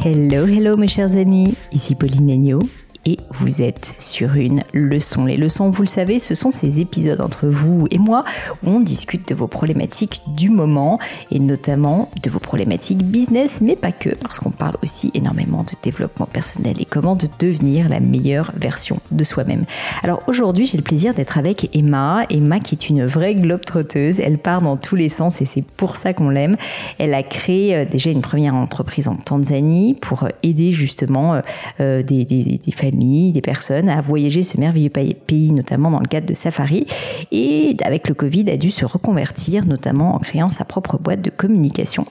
Hello, hello mes chers amis, ici Pauline Negno et vous êtes sur une leçon. Les leçons, vous le savez, ce sont ces épisodes entre vous et moi où on discute de vos problématiques du moment et notamment de vos problématiques business, mais pas que, parce qu'on parle aussi énormément de développement personnel et comment de devenir la meilleure version de soi-même. Alors aujourd'hui, j'ai le plaisir d'être avec Emma. Emma qui est une vraie globe trotteuse. Elle part dans tous les sens et c'est pour ça qu'on l'aime. Elle a créé euh, déjà une première entreprise en Tanzanie pour euh, aider justement euh, des, des, des des personnes à voyager ce merveilleux pays, notamment dans le cadre de Safari. Et avec le Covid, a dû se reconvertir, notamment en créant sa propre boîte de communication.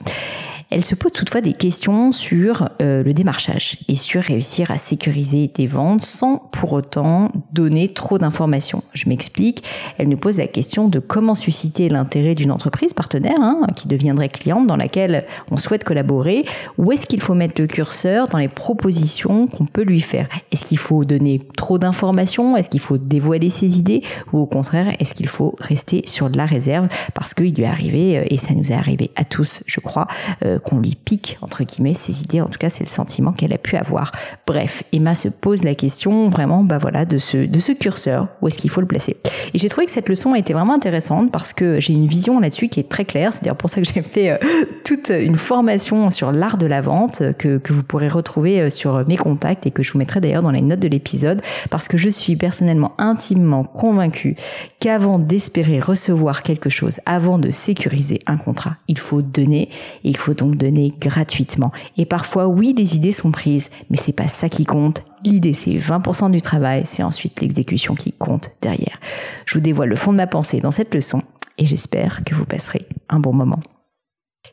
Elle se pose toutefois des questions sur euh, le démarchage et sur réussir à sécuriser des ventes sans pour autant donner trop d'informations. Je m'explique. Elle nous pose la question de comment susciter l'intérêt d'une entreprise partenaire hein, qui deviendrait cliente dans laquelle on souhaite collaborer. Où est-ce qu'il faut mettre le curseur dans les propositions qu'on peut lui faire? Est-ce qu'il faut donner trop d'informations? Est-ce qu'il faut dévoiler ses idées? Ou au contraire, est-ce qu'il faut rester sur de la réserve? Parce qu'il lui est arrivé, euh, et ça nous est arrivé à tous, je crois, euh, qu'on lui pique, entre guillemets, ses idées. En tout cas, c'est le sentiment qu'elle a pu avoir. Bref, Emma se pose la question vraiment, bah voilà, de ce, de ce curseur, où est-ce qu'il faut le placer? Et j'ai trouvé que cette leçon a été vraiment intéressante parce que j'ai une vision là-dessus qui est très claire. C'est d'ailleurs pour ça que j'ai fait euh, toute une formation sur l'art de la vente que, que vous pourrez retrouver euh, sur mes contacts et que je vous mettrai d'ailleurs dans les notes de l'épisode parce que je suis personnellement intimement convaincue qu'avant d'espérer recevoir quelque chose, avant de sécuriser un contrat, il faut donner et il faut donc donner gratuitement. Et parfois, oui, des idées sont prises, mais c'est pas ça qui compte. L'idée, c'est 20% du travail, c'est ensuite l'exécution qui compte derrière. Je vous dévoile le fond de ma pensée dans cette leçon et j'espère que vous passerez un bon moment.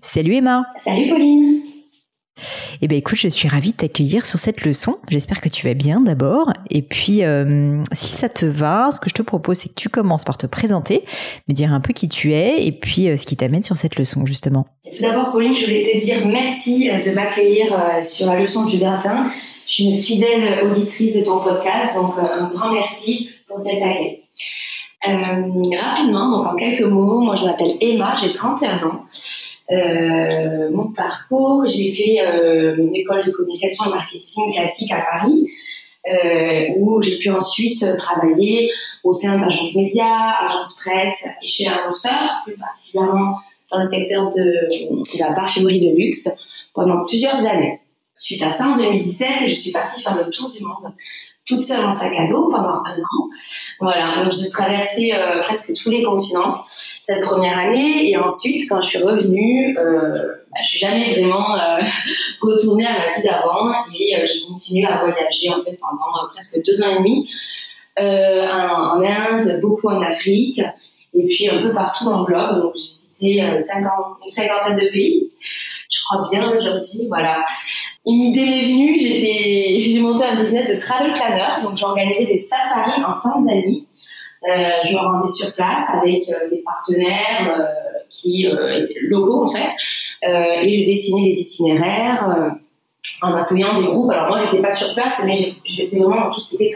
Salut Emma Salut Pauline eh bien écoute, je suis ravie de t'accueillir sur cette leçon. J'espère que tu vas bien d'abord. Et puis, euh, si ça te va, ce que je te propose, c'est que tu commences par te présenter, me dire un peu qui tu es et puis euh, ce qui t'amène sur cette leçon, justement. Tout d'abord, Pauline, je voulais te dire merci euh, de m'accueillir sur la leçon du gratin. Je suis une fidèle auditrice de ton podcast, donc un grand merci pour cet accueil. rapidement, donc en quelques mots, moi je m'appelle Emma, j'ai 31 ans. Euh, mon parcours, j'ai fait euh, une école de communication et marketing classique à Paris, euh, où j'ai pu ensuite travailler au sein d'agences médias, agences presse et chez annonceurs, plus particulièrement dans le secteur de, la parfumerie de luxe pendant plusieurs années. Suite à ça, en 2017, je suis partie faire le tour du monde toute seule en sac à dos pendant un an. Voilà, donc j'ai traversé euh, presque tous les continents cette première année et ensuite quand je suis revenue, euh, bah, je suis jamais vraiment euh, retournée à ma vie d'avant et euh, j'ai continué à voyager en fait pendant presque deux ans et demi en, en, Inde, beaucoup en Afrique et puis un peu partout dans le globe. Donc j'ai visité 50, une cinquantaine de pays. Je crois bien aujourd'hui, voilà une idée m'est venue, j'ai monté un business de travel planner, donc j'ai organisé des safaris en Tanzanie. Euh, je me rendais sur place avec euh, des partenaires euh, qui étaient locaux en fait, et je dessinais les itinéraires en accueillant des groupes. Alors moi, j'étais pas sur place, mais j'étais vraiment dans tout ce qui était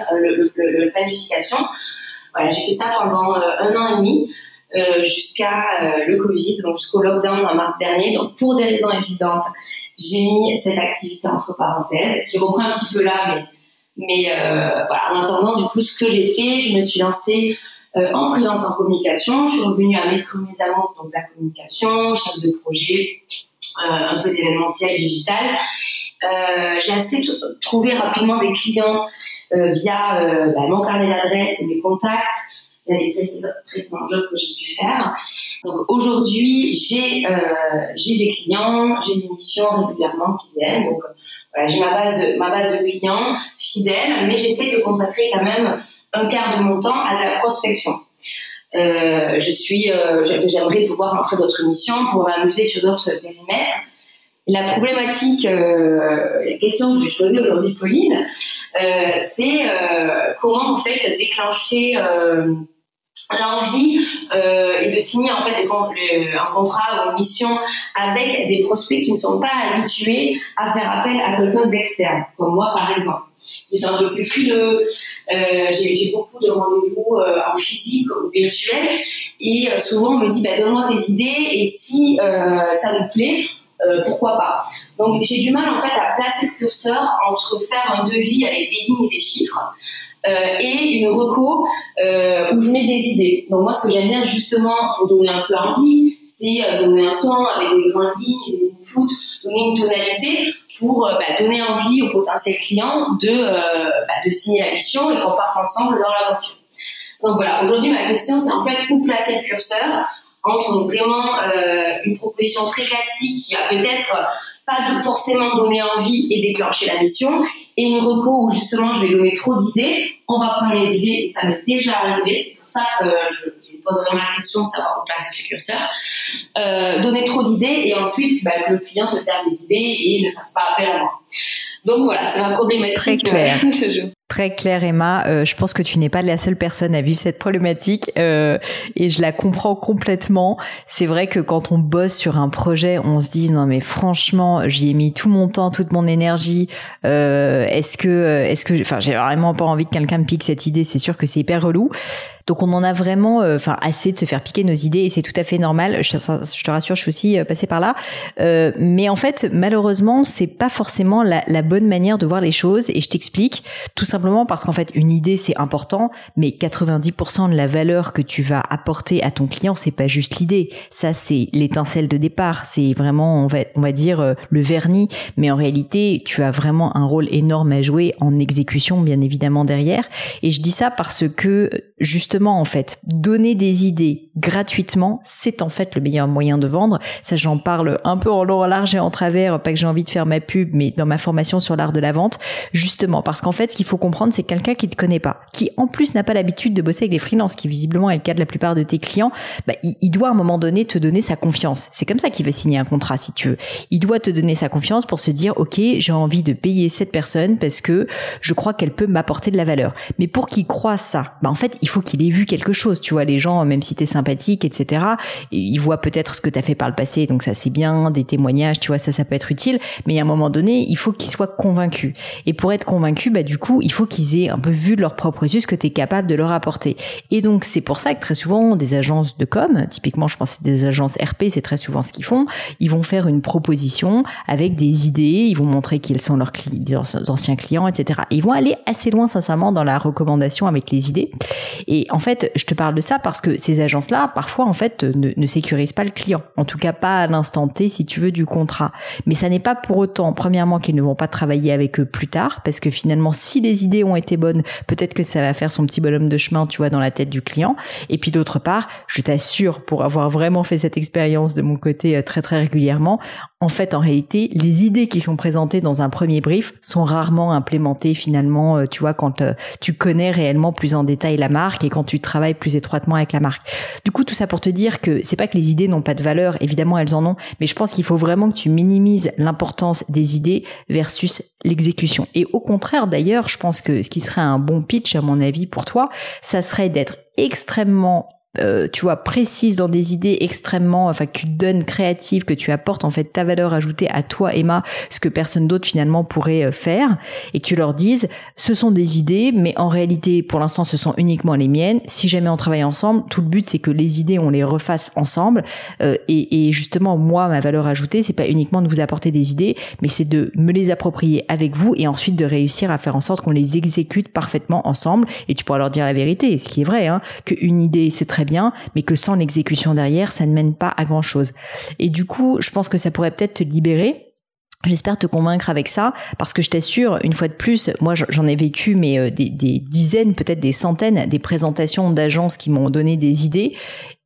planification. Voilà, j'ai fait ça pendant un an et demi. Euh, jusqu'à euh, le Covid, donc jusqu'au lockdown en mars dernier. Donc pour des raisons évidentes, j'ai mis cette activité entre parenthèses, qui reprend un petit peu là, mais euh, voilà. En attendant, du coup, ce que j'ai fait, je me suis lancée en freelance en communication. Je suis revenue à mes premiers amours, donc la communication, chef de projet, un peu d'événementiel digital. j'ai assez trouvé rapidement des clients via bah, mon carnet d'adresses et mes contacts, les précédents jobs que j'ai pu faire. Donc aujourd'hui, j'ai euh, j'ai des clients, j'ai des missions régulièrement qui viennent. Donc voilà, j'ai ma base ma base de clients fidèles, mais j'essaie de consacrer quand même un quart de mon temps à la prospection. Euh, je suis, euh, j'aimerais pouvoir rentrer d'autres missions pour m'amuser sur d'autres périmètres. La problématique, la question que je vais poser aujourd'hui, Pauline, c'est comment en fait déclencher l'envie euh, est de signer en fait un contrat ou une mission avec des prospects qui ne sont pas habitués à faire appel à quelqu'un d'externe, comme moi par exemple. Ils sont un peu plus frileux. Euh, j'ai beaucoup de rendez-vous euh, en physique ou virtuel et euh, souvent on me dit bah, donne-moi tes idées et si ça nous plaît, pourquoi pas. Donc j'ai du mal en fait à placer le curseur entre faire un devis avec des lignes et des chiffres et une reco euh, où je mets des idées. Donc moi, ce que j'aime bien justement pour donner un peu envie, c'est euh, donner un temps avec des grandes lignes, des inputs, donner une tonalité pour bah, donner envie au potentiel client de, bah, de signer la mission et qu'on parte ensemble dans l'aventure. Donc voilà, aujourd'hui ma question c'est en fait où placer le curseur entre vraiment une proposition très classique qui a peut-être pas forcément donner envie et déclencher la mission et une reco où justement je vais donner trop d'idées, on va prendre les idées et ça m'est déjà arrivé, c'est pour ça que je, je pose vraiment la question, savoir où placer ce curseur, euh, donner trop d'idées et ensuite bah, que le client se serve des idées et ne fasse pas appel à moi. Donc voilà, c'est ma problématique. Très clair. Très clair, Emma. Euh, je pense que tu n'es pas la seule personne à vivre cette problématique euh, et je la comprends complètement. C'est vrai que quand on bosse sur un projet, on se dit non mais franchement, j'y ai mis tout mon temps, toute mon énergie. Euh, est-ce que, est-ce que, enfin, j'ai vraiment pas envie que quelqu'un me pique cette idée. C'est sûr que c'est hyper relou. Donc on en a vraiment, euh, enfin assez de se faire piquer nos idées et c'est tout à fait normal. Je, te rassure, je suis aussi euh, passée par là. Euh, mais en fait, malheureusement, c'est pas forcément la, bonne manière de voir les choses et je t'explique. Tout simplement parce qu'en fait, une idée c'est important, mais 90% de la valeur que tu vas apporter à ton client, c'est pas juste l'idée. Ça c'est l'étincelle de départ. C'est vraiment, on va, on va dire le vernis. Mais en réalité, tu as vraiment un rôle énorme à jouer en exécution, bien évidemment derrière. Et je dis ça parce que justement en fait, donner des idées gratuitement, c'est en fait le meilleur moyen de vendre. Ça, j'en parle un peu en long, en large et en travers, pas que j'ai envie de faire ma pub, mais dans ma formation sur l'art de la vente, justement, parce qu'en fait, ce qu'il faut comprendre, c'est quelqu'un qui te connaît pas, qui en plus n'a pas l'habitude de bosser avec des freelances, qui visiblement est le cas de la plupart de tes clients, bah, il, doit à un moment donné te donner sa confiance. C'est comme ça qu'il va signer un contrat, si tu veux. Il doit te donner sa confiance pour se dire, ok, j'ai envie de payer cette personne parce que je crois qu'elle peut m'apporter de la valeur. Mais pour qu'il croit ça, bah, en fait, il faut qu'il ait vu quelque chose. Tu vois, les gens, même si t'es sympathique, etc., ils voient peut-être ce que t'as fait par le passé, donc ça c'est bien, des témoignages, tu vois, ça ça peut être utile. Mais à un moment donné, il faut qu'ils soient convaincus. Et pour être convaincus, bah du coup, il faut qu'ils aient un peu vu de leurs propres yeux ce que t'es capable de leur apporter. Et donc c'est pour ça que très souvent des agences de com, typiquement, je pense des agences RP, c'est très souvent ce qu'ils font. Ils vont faire une proposition avec des idées, ils vont montrer qu'ils sont leurs, leurs anciens clients, etc. ils vont aller assez loin sincèrement dans la recommandation avec les idées. Et en fait, je te parle de ça parce que ces agences-là, parfois, en fait, ne, ne sécurisent pas le client. En tout cas, pas à l'instant T, si tu veux, du contrat. Mais ça n'est pas pour autant, premièrement, qu'ils ne vont pas travailler avec eux plus tard, parce que finalement, si les idées ont été bonnes, peut-être que ça va faire son petit bonhomme de chemin, tu vois, dans la tête du client. Et puis d'autre part, je t'assure, pour avoir vraiment fait cette expérience de mon côté euh, très très régulièrement, en fait, en réalité, les idées qui sont présentées dans un premier brief sont rarement implémentées finalement, euh, tu vois, quand euh, tu connais réellement plus en détail la marque et quand tu travailles plus étroitement avec la marque. Du coup, tout ça pour te dire que c'est pas que les idées n'ont pas de valeur, évidemment elles en ont, mais je pense qu'il faut vraiment que tu minimises l'importance des idées versus l'exécution. Et au contraire, d'ailleurs, je pense que ce qui serait un bon pitch, à mon avis, pour toi, ça serait d'être extrêmement euh, tu vois, précise dans des idées extrêmement, enfin que tu donnes créative, que tu apportes en fait ta valeur ajoutée à toi Emma, ce que personne d'autre finalement pourrait euh, faire, et que tu leur dises, ce sont des idées, mais en réalité pour l'instant ce sont uniquement les miennes. Si jamais on travaille ensemble, tout le but c'est que les idées on les refasse ensemble, euh, et, et, justement moi ma valeur ajoutée c'est pas uniquement de vous apporter des idées, mais c'est de me les approprier avec vous et ensuite de réussir à faire en sorte qu'on les exécute parfaitement ensemble. Et tu pourras leur dire la vérité, ce qui est vrai, hein, qu'une idée c'est très bien, mais que sans l'exécution derrière, ça ne mène pas à grand chose. Et du coup, je pense que ça pourrait peut-être te libérer. J'espère te convaincre avec ça, parce que je t'assure, une fois de plus, moi j'en ai vécu mais euh, des, des dizaines, peut-être des centaines, des présentations d'agences qui m'ont donné des idées,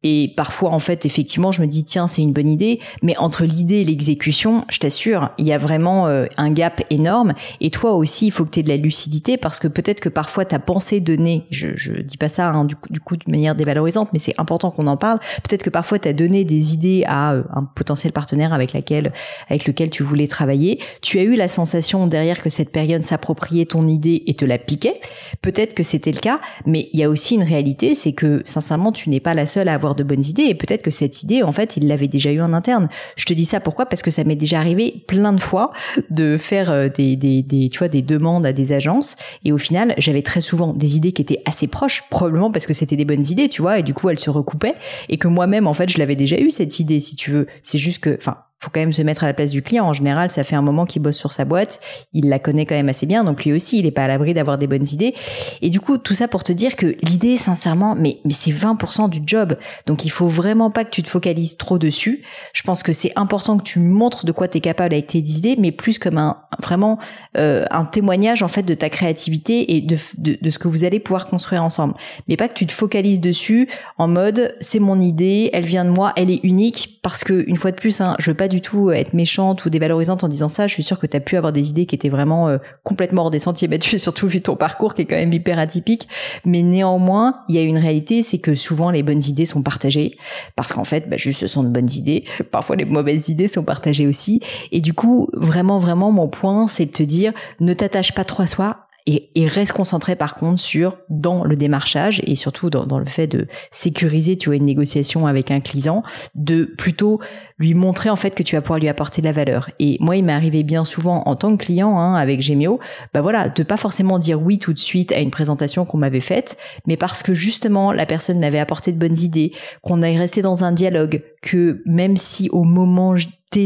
et parfois, en fait, effectivement, je me dis, tiens, c'est une bonne idée. Mais entre l'idée et l'exécution, je t'assure, il y a vraiment euh, un gap énorme. Et toi aussi, il faut que tu aies de la lucidité parce que peut-être que parfois ta pensée donnée, je, je dis pas ça hein, du, coup, du coup de manière dévalorisante, mais c'est important qu'on en parle. Peut-être que parfois tu as donné des idées à euh, un potentiel partenaire avec laquelle, avec lequel tu voulais travailler. Tu as eu la sensation derrière que cette personne s'appropriait ton idée et te la piquait. Peut-être que c'était le cas, mais il y a aussi une réalité, c'est que sincèrement, tu n'es pas la seule à avoir de bonnes idées. Et peut-être que cette idée, en fait, il l'avait déjà eu en interne. Je te dis ça pourquoi? Parce que ça m'est déjà arrivé plein de fois de faire euh, des, des, des, tu vois, des demandes à des agences. Et au final, j'avais très souvent des idées qui étaient assez proches, probablement parce que c'était des bonnes idées, tu vois, et du coup, elles se recoupaient. Et que moi-même, en fait, je l'avais déjà eu cette idée, si tu veux. C'est juste que, enfin, faut quand même se mettre à la place du client. En général, ça fait un moment qu'il bosse sur sa boîte, il la connaît quand même assez bien, donc lui aussi, il est pas à l'abri d'avoir des bonnes idées. Et du coup, tout ça pour te dire que l'idée, sincèrement, mais, c'est 20% du job. Donc il faut vraiment pas que tu te focalises trop dessus. Je pense que c'est important que tu montres de quoi tu es capable avec tes idées, mais plus comme un vraiment euh, un témoignage en fait de ta créativité et de, ce que vous allez pouvoir construire ensemble. Mais pas que tu te focalises dessus en mode c'est mon idée, elle vient de moi, elle est unique parce que une fois de plus, hein, je veux pas du tout être méchante ou dévalorisante en disant ça. Je suis sûre que tu as pu avoir des idées qui étaient vraiment euh, complètement hors des sentiers battus, surtout vu ton parcours qui est quand même hyper atypique. Mais néanmoins, il y a une réalité, c'est que souvent les bonnes idées sont partagées parce qu'en fait, bah, juste ce sont de bonnes idées. Parfois les mauvaises idées sont partagées aussi. Et du coup, vraiment, vraiment, mon point, c'est de te dire, ne t'attache pas trop à soi, et, et, reste concentré par contre sur dans le démarchage et surtout dans, dans, le fait de sécuriser tu vois une négociation avec un client de plutôt lui montrer en fait que tu vas pouvoir lui apporter de la valeur. Et moi il m'est arrivé bien souvent en tant que client hein, avec Gemio bah voilà de pas forcément dire oui tout de suite à une présentation qu'on m'avait faite mais parce que justement la personne m'avait apporté de bonnes idées qu'on est resté dans un dialogue que même si au moment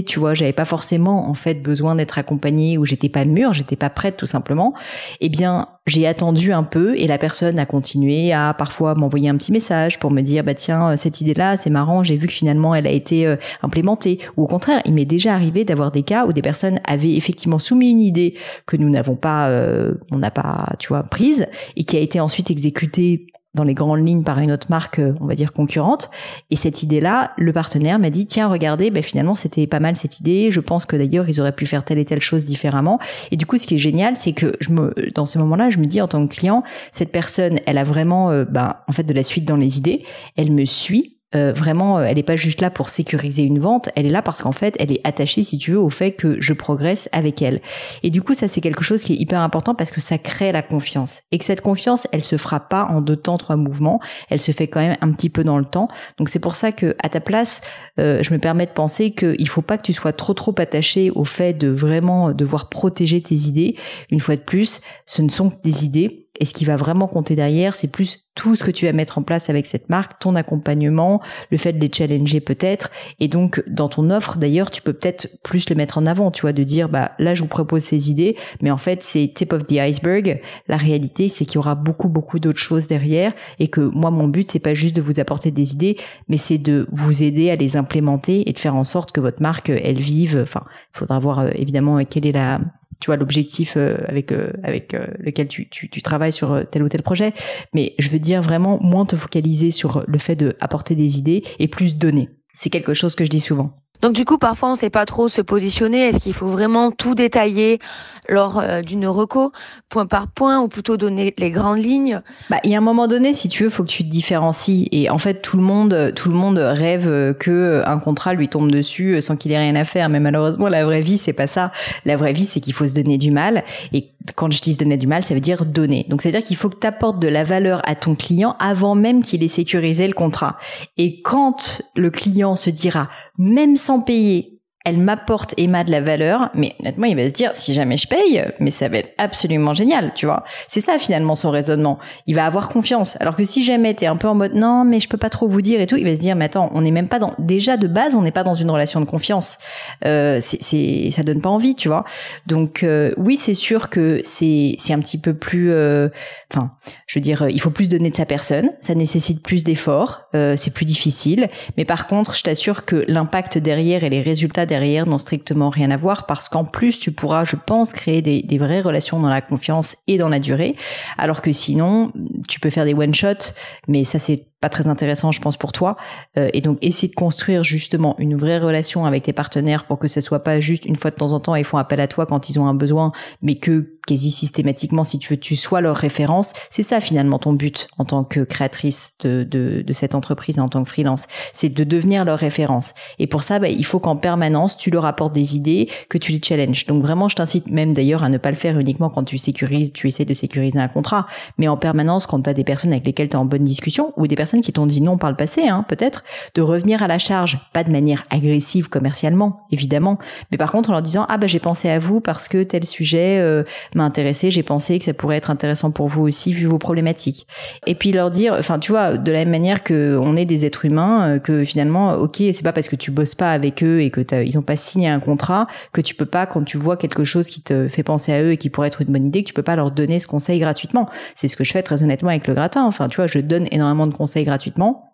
tu vois, j'avais pas forcément en fait besoin d'être accompagnée ou j'étais pas mûre, j'étais pas prête tout simplement. Eh bien, j'ai attendu un peu et la personne a continué à parfois m'envoyer un petit message pour me dire bah tiens euh, cette idée là c'est marrant j'ai vu que finalement elle a été euh, implémentée ou au contraire il m'est déjà arrivé d'avoir des cas où des personnes avaient effectivement soumis une idée que nous n'avons pas euh, on n'a pas tu vois prise et qui a été ensuite exécutée dans les grandes lignes par une autre marque, euh, on va dire concurrente. Et cette idée-là, le partenaire m'a dit tiens regardez, ben finalement c'était pas mal cette idée. Je pense que d'ailleurs ils auraient pu faire telle et telle chose différemment. Et du coup, ce qui est génial, c'est que je me, dans ce moment-là, je me dis en tant que client, cette personne, elle a vraiment, euh, ben, en fait, de la suite dans les idées. Elle me suit euh, vraiment, euh, elle n'est pas juste là pour sécuriser une vente, elle est là parce qu'en fait, elle est attachée, si tu veux, au fait que je progresse avec elle. Et du coup, ça c'est quelque chose qui est hyper important parce que ça crée la confiance. Et que cette confiance, elle se fera pas en deux temps, trois mouvements, elle se fait quand même un petit peu dans le temps. Donc c'est pour ça que à ta place, euh, je me permets de penser qu'il faut pas que tu sois trop trop attaché au fait de vraiment devoir protéger tes idées. Une fois de plus, ce ne sont que des idées et ce qui va vraiment compter derrière, c'est plus tout ce que tu vas mettre en place avec cette marque, ton accompagnement, le fait de les challenger peut-être. Et donc, dans ton offre, d'ailleurs, tu peux peut-être plus le mettre en avant, tu vois, de dire, bah, là, je vous propose ces idées, mais en fait, c'est tip of the iceberg. La réalité, c'est qu'il y aura beaucoup, beaucoup d'autres choses derrière et que moi, mon but, c'est pas juste de vous apporter des idées, mais c'est de vous aider à les implémenter et de faire en sorte que votre marque, elle vive. Enfin, il faudra voir euh, évidemment quelle est la, tu vois l'objectif euh, avec euh, avec euh, lequel tu, tu, tu, travailles sur tel ou tel projet. Mais je veux dire vraiment moins te focaliser sur le fait de apporter des idées et plus donner. C'est quelque chose que je dis souvent. Donc du coup, parfois, on ne sait pas trop se positionner. Est-ce qu'il faut vraiment tout détailler lors d'une reco, point par point, ou plutôt donner les grandes lignes Bah, il y a un moment donné, si tu veux, faut que tu te différencies. Et en fait, tout le monde, tout le monde rêve que un contrat lui tombe dessus sans qu'il ait rien à faire. Mais malheureusement, la vraie vie, c'est pas ça. La vraie vie, c'est qu'il faut se donner du mal. Et quand je dis se donner du mal, ça veut dire donner. Donc, c'est à dire qu'il faut que tu apportes de la valeur à ton client avant même qu'il ait sécurisé le contrat. Et quand le client se dira, même sans payer, elle m'apporte Emma de la valeur, mais honnêtement, il va se dire si jamais je paye, mais ça va être absolument génial, tu vois. C'est ça finalement son raisonnement. Il va avoir confiance. Alors que si jamais t'es un peu en mode non, mais je peux pas trop vous dire et tout, il va se dire mais attends, on n'est même pas dans déjà de base, on n'est pas dans une relation de confiance. Euh, c'est ça donne pas envie, tu vois. Donc euh, oui, c'est sûr que c'est c'est un petit peu plus, euh, enfin, je veux dire, il faut plus donner de sa personne, ça nécessite plus d'efforts, euh, c'est plus difficile, mais par contre, je t'assure que l'impact derrière et les résultats derrière n'ont strictement rien à voir parce qu'en plus tu pourras, je pense, créer des, des, vraies relations dans la confiance et dans la durée, alors que sinon tu peux faire des one shots, mais ça c'est pas très intéressant, je pense, pour toi. Euh, et donc, essayer de construire justement une vraie relation avec tes partenaires pour que ce soit pas juste une fois de temps en temps, ils font appel à toi quand ils ont un besoin, mais que quasi systématiquement, si tu veux, tu sois leur référence. C'est ça finalement ton but en tant que créatrice de, de, de cette entreprise, en tant que freelance, c'est de devenir leur référence. Et pour ça, bah, il faut qu'en permanence, tu leur apportes des idées, que tu les challenges. Donc vraiment, je t'incite même d'ailleurs à ne pas le faire uniquement quand tu sécurises, tu essaies de sécuriser un contrat, mais en permanence quand tu as des personnes avec lesquelles tu es en bonne discussion ou des personnes qui t'ont dit non par le passé, hein, peut-être, de revenir à la charge, pas de manière agressive commercialement, évidemment, mais par contre en leur disant ah bah j'ai pensé à vous parce que tel sujet euh, m'a intéressé, j'ai pensé que ça pourrait être intéressant pour vous aussi vu vos problématiques. Et puis leur dire, enfin tu vois, de la même manière que on est des êtres humains, euh, que finalement, ok, c'est pas parce que tu bosses pas avec eux et que ils ont pas signé un contrat que tu peux pas quand tu vois quelque chose qui te fait penser à eux et qui pourrait être une bonne idée, que tu peux pas leur donner ce conseil gratuitement. C'est ce que je fais très honnêtement avec le gratin. Enfin tu vois, je donne énormément de conseils gratuitement.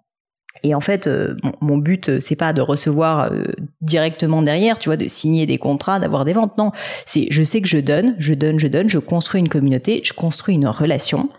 Et en fait, euh, mon, but, euh, c'est pas de recevoir euh, directement derrière, tu vois, de signer des contrats, d'avoir des ventes. Non, c'est je sais que je donne, je donne, je donne, je construis une communauté, je construis une relation.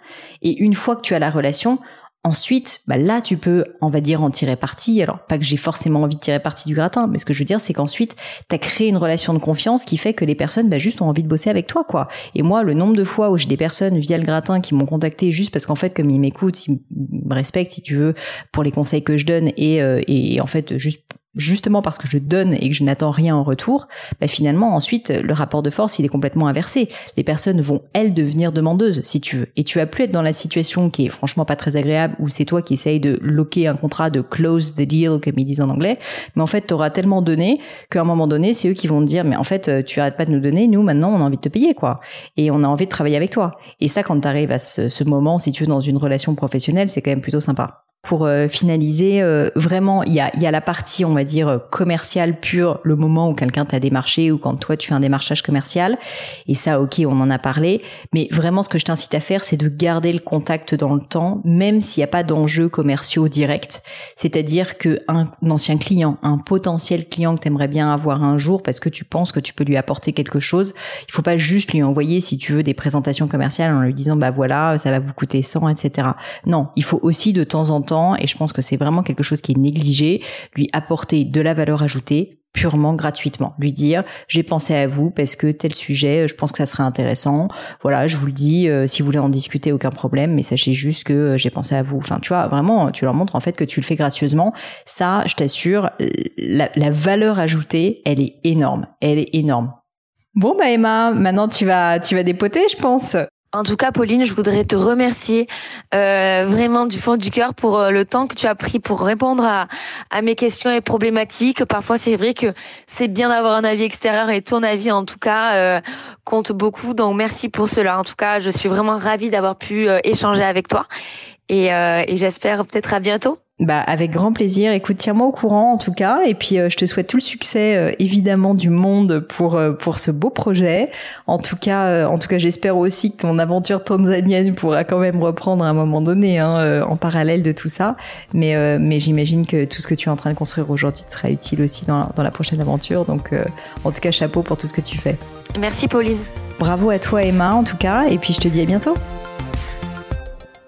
Et une fois que tu as la relation, Ensuite, bah là, tu peux, on va dire, en tirer parti. Alors, pas que j'ai forcément envie de tirer parti du gratin, mais ce que je veux dire, c'est qu'ensuite, tu as créé une relation de confiance qui fait que les personnes, bah, juste ont envie de bosser avec toi, quoi. Et moi, le nombre de fois où j'ai des personnes via le gratin qui m'ont contacté juste parce qu'en fait, comme ils m'écoutent, ils me respectent, si tu veux, pour les conseils que je donne et, euh, et en fait, juste justement parce que je donne et que je n'attends rien en retour, bah finalement ensuite le rapport de force il est complètement inversé. Les personnes vont elles devenir demandeuses si tu veux, et tu vas plus être dans la situation qui est franchement pas très agréable où c'est toi qui essayes de loquer un contrat, de close the deal comme ils disent en anglais, mais en fait tu auras tellement donné qu'à un moment donné c'est eux qui vont te dire mais en fait euh, tu arrêtes pas de nous donner, nous maintenant on a envie de te payer quoi, et on a envie de travailler avec toi. Et ça quand tu arrives à ce, ce moment si tu veux dans une relation professionnelle c'est quand même plutôt sympa pour euh, finaliser, euh, vraiment, il y a, y a la partie, on va dire, commerciale pure, le moment où quelqu'un t'a démarché ou quand toi tu fais un démarchage commercial. Et ça, ok, on en a parlé. Mais vraiment, ce que je t'incite à faire, c'est de garder le contact dans le temps, même s'il n'y a pas d'enjeux commerciaux directs. C'est-à-dire que un, ancien client, un potentiel client que tu aimerais bien avoir un jour parce que tu penses que tu peux lui apporter quelque chose, il faut pas juste lui envoyer, si tu veux, des présentations commerciales en lui disant, bah voilà, ça va vous coûter 100, etc. Non, il faut aussi de temps en temps et je pense que c'est vraiment quelque chose qui est négligé, lui apporter de la valeur ajoutée purement gratuitement, lui dire j'ai pensé à vous parce que tel sujet, je pense que ça serait intéressant. Voilà, je vous le dis, euh, si vous voulez en discuter, aucun problème, mais sachez juste que euh, j'ai pensé à vous. Enfin, tu vois, vraiment, tu leur montres en fait que tu le fais gracieusement. Ça, je t'assure, la, valeur ajoutée, elle est énorme, elle est énorme. Bon bah Emma, maintenant tu vas tu vas dépoter, je pense. En tout cas, Pauline, je voudrais te remercier euh, vraiment du fond du cœur pour euh, le temps que tu as pris pour répondre à, à mes questions et problématiques. Parfois, c'est vrai que c'est bien d'avoir un avis extérieur et ton avis, en tout cas, euh, compte beaucoup. Donc, merci pour cela. En tout cas, je suis vraiment ravie d'avoir pu euh, échanger avec toi et, et j'espère peut-être à bientôt. Bah avec grand plaisir. Écoute, tiens-moi au courant en tout cas, et puis euh, je te souhaite tout le succès euh, évidemment du monde pour euh, pour ce beau projet. En tout cas, en tout cas, j'espère aussi que ton aventure tanzanienne pourra quand même reprendre à un moment donné, hein, en parallèle de tout ça. Mais mais j'imagine que tout ce que tu es en train de construire aujourd'hui sera utile aussi dans, dans la prochaine aventure. Donc en tout cas, chapeau pour tout ce que tu fais. Merci Pauline. Bravo à toi Emma en tout cas, et puis je te dis à bientôt.